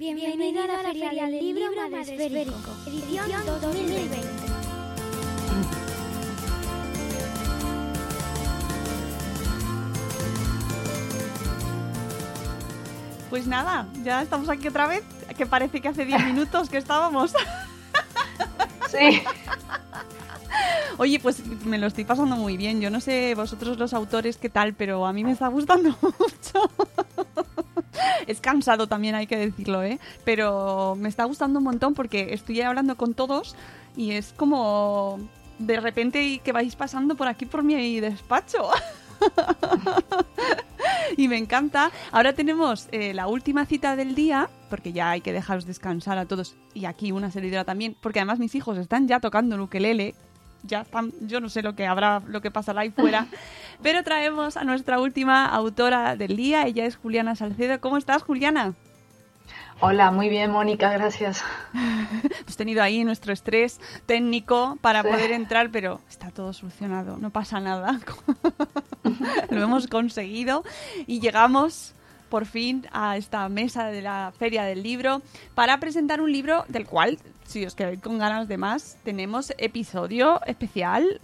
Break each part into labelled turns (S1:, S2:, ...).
S1: Bienvenida a la Feria del Libro Madresférico, edición 2020.
S2: Pues nada, ya estamos aquí otra vez, que parece que hace 10 minutos que estábamos.
S3: Sí.
S2: Oye, pues me lo estoy pasando muy bien. Yo no sé vosotros los autores qué tal, pero a mí me está gustando mucho. Es cansado también, hay que decirlo, ¿eh? Pero me está gustando un montón porque estoy hablando con todos y es como de repente que vais pasando por aquí por mi despacho. y me encanta. Ahora tenemos eh, la última cita del día, porque ya hay que dejaros descansar a todos. Y aquí una servidora también, porque además mis hijos están ya tocando el. Ya están, yo no sé lo que habrá, lo que pasará ahí fuera. Pero traemos a nuestra última autora del día. Ella es Juliana Salcedo. ¿Cómo estás, Juliana?
S3: Hola, muy bien, Mónica, gracias.
S2: Hemos tenido ahí nuestro estrés técnico para
S3: Sí.
S2: poder entrar, pero está todo solucionado, no pasa nada. Lo hemos conseguido y llegamos por fin a esta mesa de la Feria del Libro para presentar un libro del cual, si os quedáis con ganas de más, tenemos episodio especial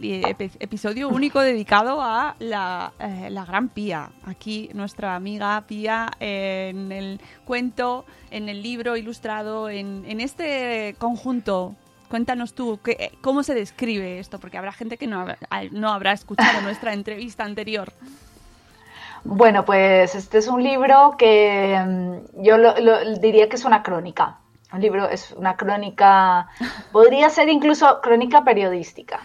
S2: episodio único dedicado a la, eh, la gran Pía. Aquí nuestra amiga Pía en el cuento, en el libro ilustrado, en, en este conjunto. Cuéntanos tú, ¿qué- ¿cómo se describe esto? Porque habrá gente que no habrá, no habrá escuchado nuestra entrevista anterior.
S3: Bueno, pues este es un libro que mm, yo lo, lo- diría que es una crónica. Un libro es una crónica, podría ser incluso crónica periodística.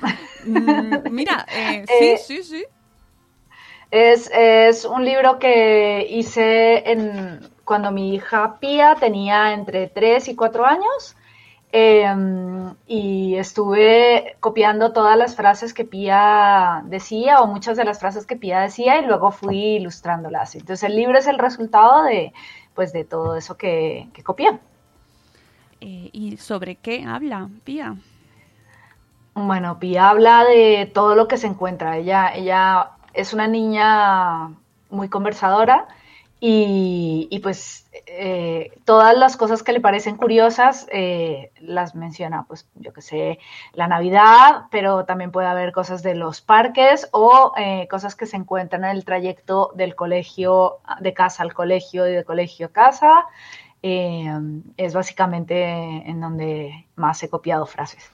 S2: Mm, mira, eh,
S3: Eh,
S2: sí, sí, sí.
S3: Es, es un libro que hice en, cuando mi hija Pía tenía entre 3 y 4 años eh, y estuve copiando todas las frases que Pía decía o muchas de las frases que Pía decía y luego fui ilustrándolas. Entonces el libro es el resultado de, pues, de todo eso que, que copié.
S2: Eh, ¿Y sobre qué habla, Pía?
S3: Bueno, Pía habla de todo lo que se encuentra. Ella, ella es una niña muy conversadora y, pues eh, todas las cosas que le parecen curiosas eh, las menciona, pues yo que sé, la Navidad, pero también puede haber cosas de los parques o cosas que se encuentran en el trayecto del colegio, de casa al colegio y de colegio a casa. Eh, es básicamente en donde más he copiado frases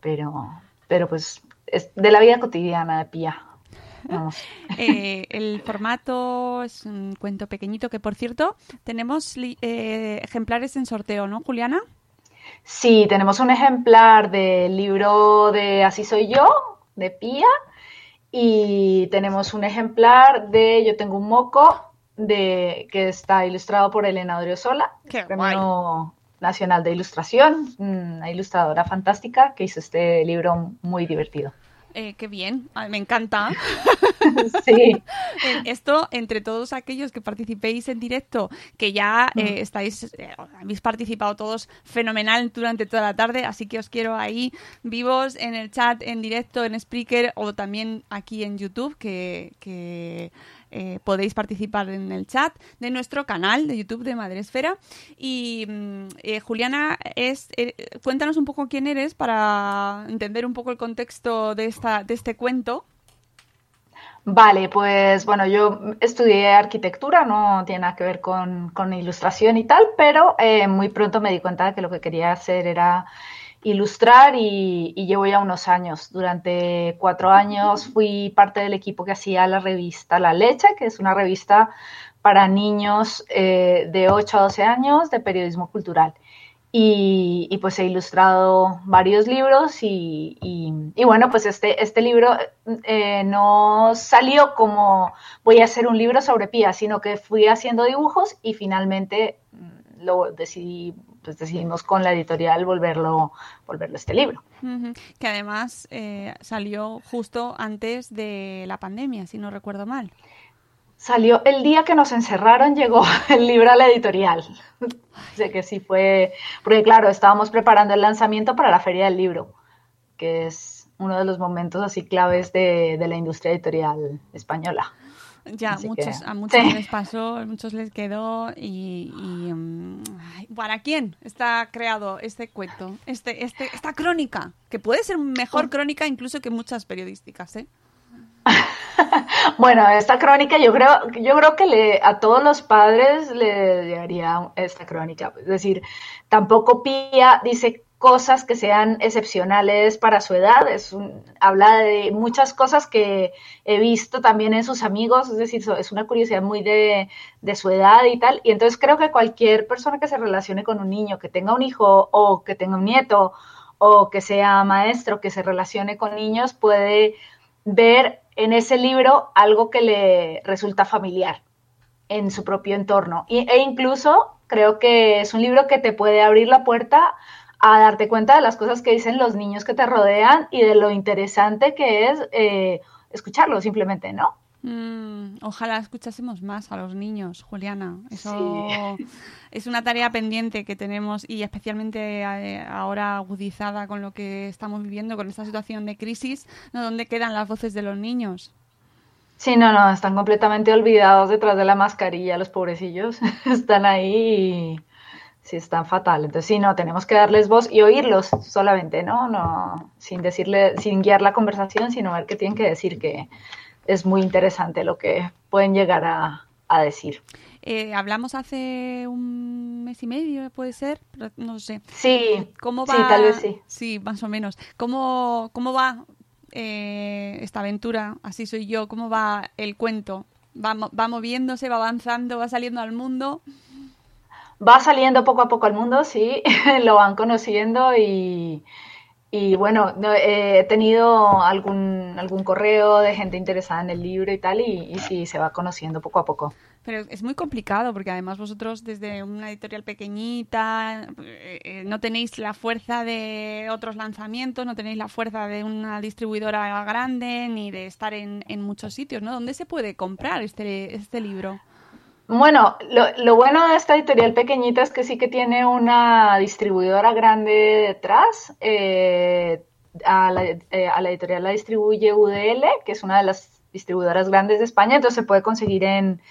S3: pero, pero pues es de la vida cotidiana de Pía.
S2: Eh, el formato es un cuento pequeñito que, por cierto, tenemos eh, ejemplares en sorteo, ¿no, Juliana?
S3: Sí, tenemos un ejemplar del libro de Así soy yo, de Pía, y tenemos un ejemplar de Yo tengo un moco, de, que está ilustrado por Elena Odriozola,
S2: ¡Qué
S3: Premio Nacional de Ilustración, una ilustradora fantástica que hizo este libro muy divertido.
S2: Eh, qué bien, ah, me encanta.
S3: sí.
S2: Esto, entre todos aquellos que participéis en directo, que ya eh, mm. estáis, eh, habéis participado todos fenomenal durante toda la tarde, así que os quiero ahí vivos en el chat, en directo, en Spreaker o también aquí en YouTube, que, que eh, podéis participar en el chat de nuestro canal de YouTube de Madresfera. Y mm, eh, Juliana, es, eh, cuéntanos un poco quién eres para entender un poco el contexto de, esta, de este cuento.
S3: Vale, pues bueno, yo estudié arquitectura, no tiene nada que ver con, con ilustración y tal, pero muy pronto me di cuenta de que lo que quería hacer era ilustrar y, llevo ya unos años. Durante cuatro años fui parte del equipo que hacía la revista La Leche, que es una revista para niños eh, de 8 a 12 años de periodismo cultural. Y, pues he ilustrado varios libros y, bueno, pues este, este libro eh, no salió como voy a hacer un libro sobre Pía, sino que fui haciendo dibujos y finalmente lo decidí pues decidimos con la editorial volverlo, volverlo este libro.
S2: Que además eh, salió justo antes de la pandemia, si no recuerdo mal.
S3: Salió el día que nos encerraron, llegó el libro a la editorial. sé que sí fue, porque claro, estábamos preparando el lanzamiento para la Feria del Libro, que es uno de los momentos así claves de, de la industria editorial española.
S2: Ya, muchos, a muchos les pasó, a muchos les quedó y, mm, ¿para quién está creado este cuento, este, este, esta crónica? Que puede ser mejor oh. crónica incluso que muchas periodísticas, ¿eh?
S3: bueno, esta crónica yo creo, yo creo que le, a todos los padres le llegaría esta crónica. Es decir, tampoco Pía dice cosas que sean excepcionales para su edad. Es habla de muchas cosas que he visto también en sus amigos, es decir, es una curiosidad muy de, de, su edad y tal. Y entonces creo que cualquier persona que se relacione con un niño, que tenga un hijo o que tenga un nieto o que sea maestro, que se relacione con niños, puede ver en ese libro algo que le resulta familiar en su propio entorno. e incluso creo que es un libro que te puede abrir la puerta darte cuenta de las cosas que dicen los niños que te rodean y de lo interesante que es eh, escucharlo simplemente, ¿no?
S2: Mm, ojalá escuchásemos más a los niños, Juliana. Eso es una tarea pendiente que tenemos y especialmente eh, ahora agudizada con lo que estamos viviendo, con esta situación de crisis, ¿no? ¿Dónde quedan las voces de los niños?
S3: Sí, no, no, están completamente olvidados detrás de la mascarilla, los pobrecillos. están ahí y sí están fatal. Entonces, sí, no, tenemos que darles voz y oírlos solamente, ¿no? No, sin decirle, sin guiar la conversación, sino ver qué tienen que decir, que es muy interesante lo que pueden llegar a, decir.
S2: Eh, hablamos hace un mes y medio, puede ser, no sé.
S3: Sí,
S2: ¿Cómo va?
S3: sí, tal vez sí.
S2: Sí, más o menos. ¿Cómo, cómo va eh, esta aventura? Así soy yo. ¿Cómo va el cuento? ¿Va, ¿Va moviéndose, va avanzando, va saliendo al mundo?
S3: Va saliendo poco a poco al mundo, sí, lo van conociendo y, y bueno, he tenido algún, algún correo de gente interesada en el libro y tal, y, sí, se va conociendo poco a poco.
S2: Pero es muy complicado porque además vosotros desde una editorial pequeñita eh, eh, no tenéis la fuerza de otros lanzamientos, no tenéis la fuerza de una distribuidora grande ni de estar en, en muchos sitios, ¿no? ¿Dónde se puede comprar este, este libro?
S3: Bueno, lo, bueno de esta editorial pequeñita es que sí que tiene una distribuidora grande detrás. Eh, a, la, eh, editorial la distribuye UDL, que es una de las distribuidoras grandes de España, entonces se puede conseguir en,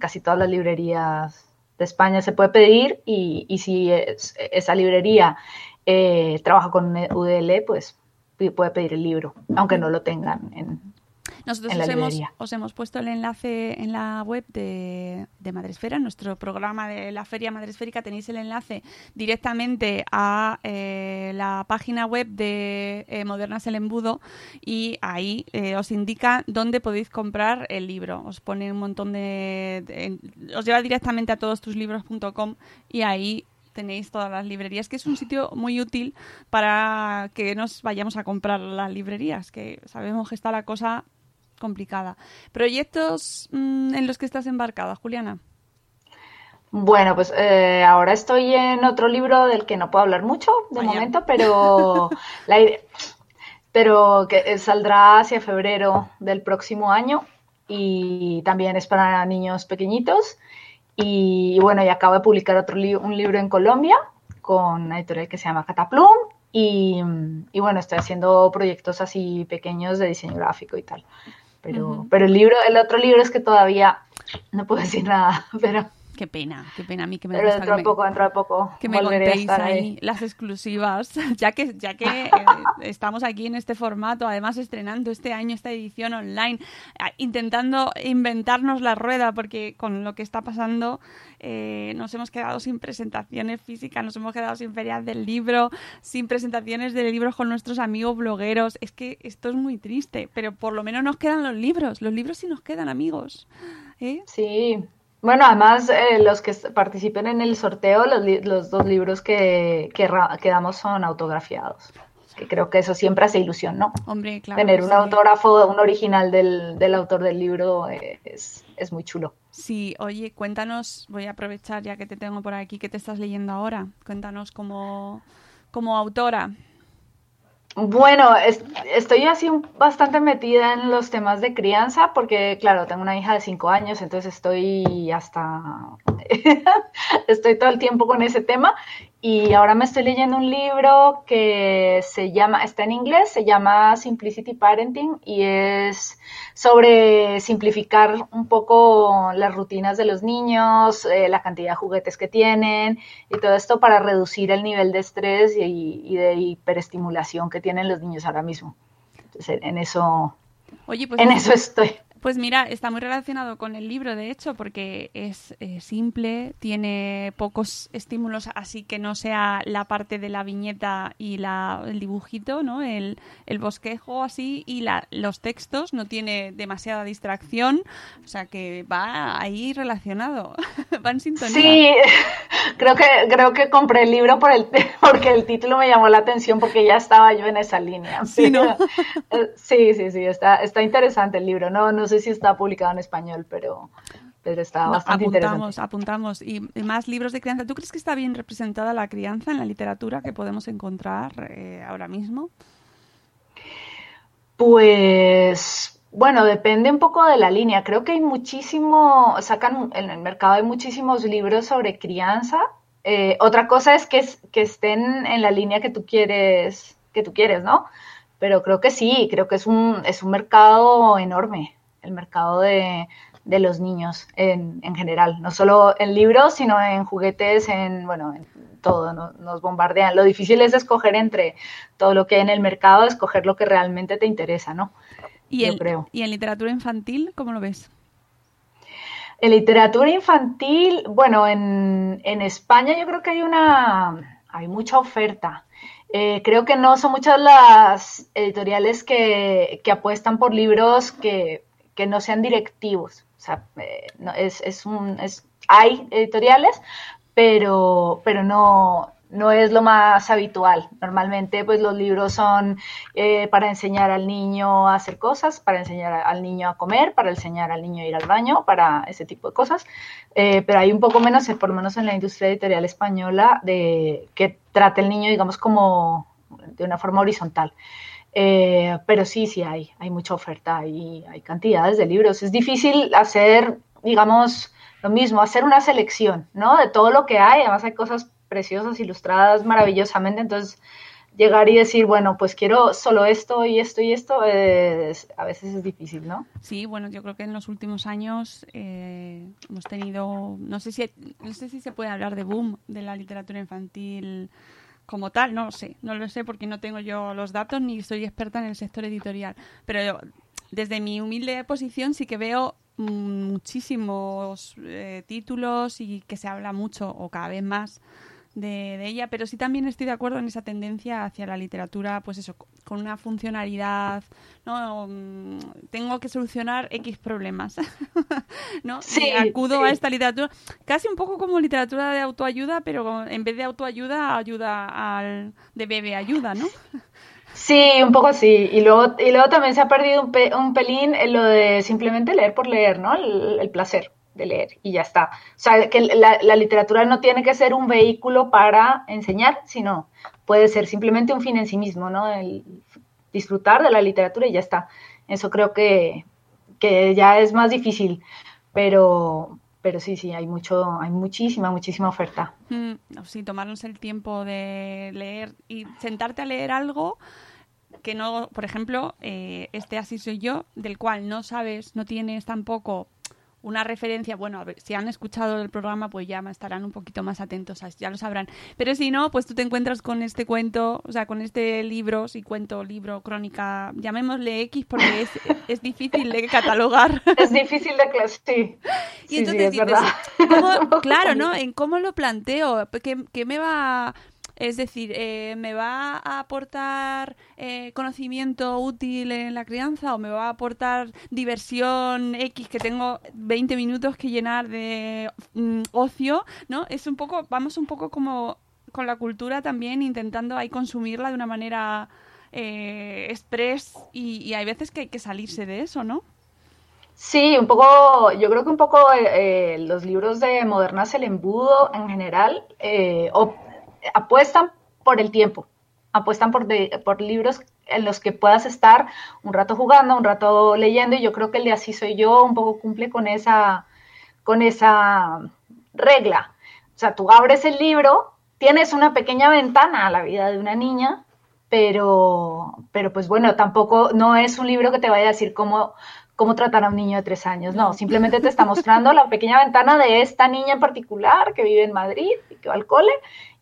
S3: casi todas las librerías de España, se puede pedir y, y si esa librería eh, trabaja con UDL, pues puede pedir el libro, aunque no lo tengan en,
S2: nosotros os hemos, os hemos, puesto el enlace en la web de, de Madresfera, en nuestro programa de la Feria Madresférica tenéis el enlace directamente a eh, la página web de eh, Modernas el Embudo y ahí eh, os indica dónde podéis comprar el libro. Os pone un montón de... os lleva directamente a todos tus libros.com y ahí tenéis todas las librerías, que es un sitio muy útil para que nos vayamos a comprar las librerías, que sabemos que está la cosa complicada. ¿Proyectos mm, en los que estás embarcada, Juliana?
S3: Bueno, pues eh, ahora estoy en otro libro del que no puedo hablar mucho de momento, pero la idea, pero que saldrá hacia febrero del próximo año y también es para niños pequeñitos. Y, bueno, y acabo de publicar otro un libro en Colombia con una editorial que se llama Cataplum. Y, y, bueno, estoy haciendo proyectos así pequeños de diseño gráfico y tal. Pero, pero el libro, el otro libro es que todavía no puedo decir nada, pero
S2: Qué pena, qué pena a mí que me
S3: Pero dentro de poco, dentro de poco.
S2: Que me contéis ahí, las exclusivas, ya que, ya que eh, estamos aquí en este formato, además estrenando este año esta edición online, intentando inventarnos la rueda, porque con lo que está pasando eh, nos hemos quedado sin presentaciones físicas, nos hemos quedado sin ferias del libro, sin presentaciones de libros con nuestros amigos blogueros. Es que esto es muy triste, pero por lo menos nos quedan los libros, los libros sí nos quedan amigos. ¿eh?
S3: Sí, bueno, además, eh, los que participen en el sorteo, los, dos libros que, que, damos son autografiados. Que creo que eso siempre hace ilusión, ¿no?
S2: Hombre, claro.
S3: Tener un autógrafo, un original del, del autor del libro eh, es, es, muy chulo.
S2: Sí, oye, cuéntanos, voy a aprovechar ya que te tengo por aquí, ¿qué te estás leyendo ahora? Cuéntanos como, como autora.
S3: Bueno, estoy así bastante metida en los temas de crianza porque, claro, tengo una hija de cinco años, entonces estoy hasta, estoy todo el tiempo con ese tema y ahora me estoy leyendo un libro que se llama, está en inglés, se llama Simplicity Parenting y es sobre simplificar un poco las rutinas de los niños, eh, la cantidad de juguetes que tienen y todo esto para reducir el nivel de estrés y, de hiperestimulación que tienen los niños ahora mismo. Entonces, en eso,
S2: Oye, pues
S3: en eso estoy.
S2: Pues mira, está muy relacionado con el libro, de hecho, porque es eh, simple, tiene pocos estímulos, así que no sea la parte de la viñeta y la, el dibujito, ¿no? El, el bosquejo así y la, los textos, no tiene demasiada distracción, o sea que va ahí relacionado, va en sintonía.
S3: Sí, creo que, creo que compré el libro por el, porque el título me llamó la atención porque ya estaba yo en esa línea.
S2: Sí, ¿no?
S3: sí, sí, sí, está, está interesante el libro, no, no sé si está publicado en español, pero, pero está bastante
S2: apuntamos, Apuntamos, y, más libros de crianza. ¿Tú crees que está bien representada la crianza en la literatura que podemos encontrar eh, ahora mismo?
S3: Pues bueno, depende un poco de la línea. Creo que hay muchísimo, sacan en el mercado hay muchísimos libros sobre crianza. Eh, otra cosa es que, que estén en la línea que tú quieres, que tú quieres, ¿no? Pero creo que sí, creo que es un, es un mercado enorme el mercado de, los niños en, en, general, no solo en libros, sino en juguetes, en, bueno, en todo, nos bombardean. Lo difícil es escoger entre todo lo que hay en el mercado, escoger lo que realmente te interesa, ¿no?
S2: ¿Y, en, creo. ¿Y en literatura infantil, cómo lo ves?
S3: En literatura infantil, bueno, en, en España yo creo que hay una, hay mucha oferta. Eh, creo que no son muchas las editoriales que, que apuestan por libros que que no sean directivos. O sea, eh, no, es, es un, es, hay editoriales, pero, pero no, no es lo más habitual. Normalmente, pues los libros son eh, para enseñar al niño a hacer cosas, para enseñar al niño a comer, para enseñar al niño a ir al baño, para ese tipo de cosas. Eh, pero hay un poco menos, por lo menos en la industria editorial española, de que trate el niño, digamos, como de una forma horizontal. Eh, pero sí, sí hay, hay mucha oferta y hay cantidades de libros. Es difícil hacer, digamos, lo mismo, hacer una selección, ¿no? De todo lo que hay. Además hay cosas preciosas, ilustradas maravillosamente. Entonces, llegar y decir, bueno, pues quiero solo esto y esto y esto, a veces es difícil, ¿no?
S2: Sí, bueno, yo creo que en los últimos años eh, hemos tenido, no sé si, no sé si se puede hablar de boom de la literatura infantil como tal, no lo sé, no lo sé porque no tengo yo los datos ni soy experta en el sector editorial, pero desde mi humilde posición sí que veo muchísimos eh, títulos y que se habla mucho o cada vez más de, ella, pero sí también estoy de acuerdo en esa tendencia hacia la literatura, pues eso, con una funcionalidad, ¿no? Mm, tengo que solucionar X problemas, ¿no?
S3: Sí,
S2: acudo a esta literatura, casi un poco como literatura de autoayuda, pero en vez de autoayuda, ayuda al de bebé ayuda, ¿no?
S3: Sí, un poco sí. Y luego, y luego también se ha perdido un, un pelín en lo de simplemente leer por leer, ¿no? el placer de leer y ya está. O sea, que la, literatura no tiene que ser un vehículo para enseñar, sino puede ser simplemente un fin en sí mismo, ¿no? disfrutar de la literatura y ya está. Eso creo que, que ya es más difícil, pero, pero sí, sí, hay mucho, hay muchísima, muchísima oferta.
S2: Mm, sí, tomarnos el tiempo de leer y sentarte a leer algo que no, por ejemplo, eh, este así soy yo, del cual no sabes, no tienes tampoco una referencia, bueno, a ver, si han escuchado el programa, pues ya estarán un poquito más atentos, ya lo sabrán. Pero si no, pues tú te encuentras con este cuento, o sea, con este libro, si cuento, libro, crónica, llamémosle X porque es, es difícil de catalogar.
S3: Es difícil de clasificar, sí.
S2: Y entonces dices, claro, ¿no? En cómo lo planteo, ¿qué, qué me va es decir, eh, ¿me va a aportar eh, conocimiento útil en la crianza o me va a aportar diversión X que tengo 20 minutos que llenar de mm, ocio? ¿No? Es un poco, vamos un poco como con la cultura también intentando ahí consumirla de una manera eh, express y, hay veces que hay que salirse de eso, ¿no?
S3: Sí, un poco, yo creo que un poco los libros de Modernas el Embudo en general, o apuestan por el tiempo, apuestan por, por libros en los que puedas estar un rato jugando, un rato leyendo, y yo creo que el de Así Soy Yo un poco cumple con esa, con esa regla. O sea, tú abres el libro, tienes una pequeña ventana a la vida de una niña, pero, pero pues bueno, tampoco no es un libro que te vaya a decir cómo, cómo tratar a un niño de tres años. No, simplemente te está mostrando la pequeña ventana de esta niña en particular que vive en Madrid y que va al cole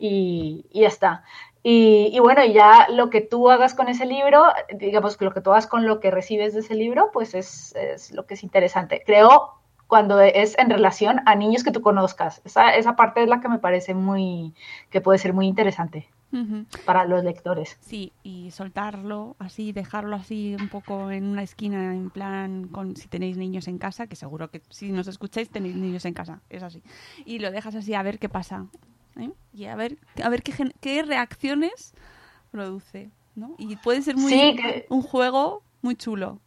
S3: y, ya está. Y, bueno, y ya lo que tú hagas con ese libro, digamos que lo que tú hagas con lo que recibes de ese libro, pues es, es lo que es interesante. Creo cuando es en relación a niños que tú conozcas. Esa, esa parte es la que me parece muy, que puede ser muy interesante para los lectores.
S2: Sí, y soltarlo así, dejarlo así un poco en una esquina, en plan, con si tenéis niños en casa, que seguro que si nos escucháis tenéis niños en casa, es así. Y lo dejas así a ver qué pasa. ¿Eh? Y a ver, a ver qué, qué reacciones produce. ¿no? Y puede ser muy un juego muy chulo.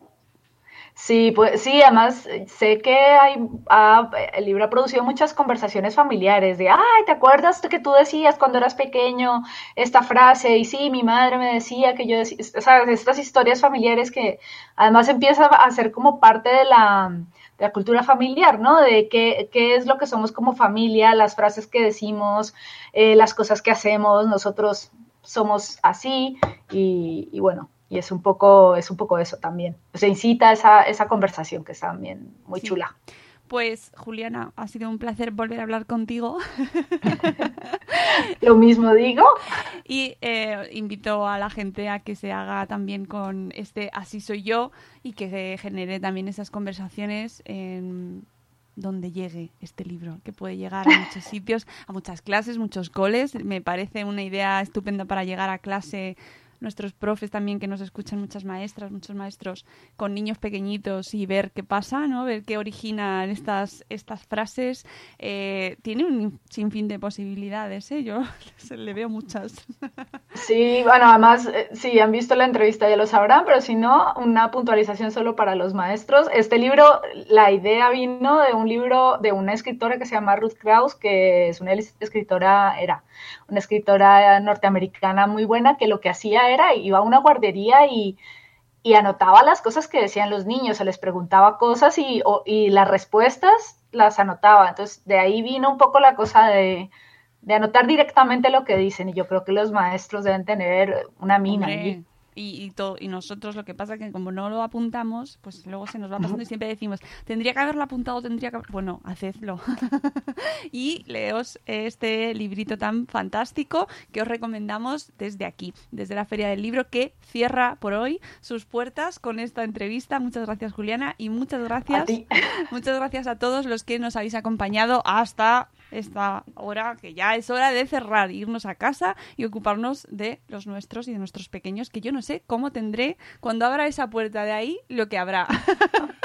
S3: Sí, pues sí, además eh, sé que hay, el libro ha producido muchas conversaciones familiares de, ay, ¿te acuerdas que tú decías cuando eras pequeño esta frase? Y sí, mi madre me decía que yo decía, o sea, estas historias familiares que además empieza a ser como parte de la, de la cultura familiar, ¿no? De qué, qué, es lo que somos como familia, las frases que decimos, eh, las cosas que hacemos, nosotros somos así y bueno, y es un poco, es un poco eso también. Se incita esa, esa conversación que es también muy chula.
S2: Pues Juliana, ha sido un placer volver a hablar contigo.
S3: Lo mismo digo.
S2: Y eh, invito a la gente a que se haga también con este Así soy yo y que genere también esas conversaciones en donde llegue este libro, que puede llegar a muchos sitios, a muchas clases, muchos coles. Me parece una idea estupenda para llegar a clase nuestros profes también que nos escuchan, muchas maestras, muchos maestros con niños pequeñitos y ver qué pasa, ¿no? Ver qué originan estas, estas frases. Eh, tiene un sinfín de posibilidades, ¿eh? Yo le veo muchas.
S3: Sí, bueno, además, eh, si han visto la entrevista ya lo sabrán, pero si no, una puntualización solo para los maestros. Este libro, la idea vino de un libro de una escritora que se llama Ruth Krauss, que es una escritora, era una escritora norteamericana muy buena, que lo que hacía era, iba a una guardería y, anotaba las cosas que decían los niños, se les preguntaba cosas y, y, las respuestas las anotaba. Entonces, de ahí vino un poco la cosa de, de anotar directamente lo que dicen y yo creo que los maestros deben tener una mina.
S2: Y, y, todo, y nosotros lo que pasa es que como no lo apuntamos, pues luego se nos va pasando y siempre decimos, tendría que haberlo apuntado, tendría que... Bueno, hacedlo. y leos este librito tan fantástico que os recomendamos desde aquí, desde la Feria del Libro, que cierra por hoy sus puertas con esta entrevista. Muchas gracias, Juliana, y muchas gracias. Muchas gracias a todos los que nos habéis acompañado hasta esta hora, que ya es hora de cerrar, irnos a casa y ocuparnos de los nuestros y de nuestros pequeños, que yo no sé cómo tendré cuando abra esa puerta de ahí lo que habrá.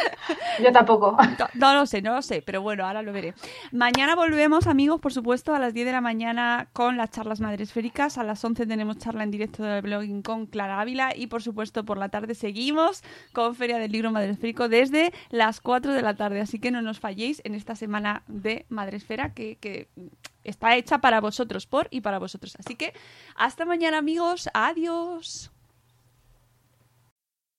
S3: Yo tampoco.
S2: No, lo sé, no lo sé, pero bueno, ahora lo veré. Mañana volvemos, amigos, por supuesto, a las 10 de la mañana con las charlas madresféricas. A las 11 tenemos charla en directo del blogging con Clara Ávila y, por supuesto, por la tarde seguimos con Feria del Libro Madresférico desde las 4 de la tarde. Así que no nos falléis en esta semana de Madresfera que, que está hecha para vosotros, por y para vosotros. Así que hasta mañana, amigos. Adiós.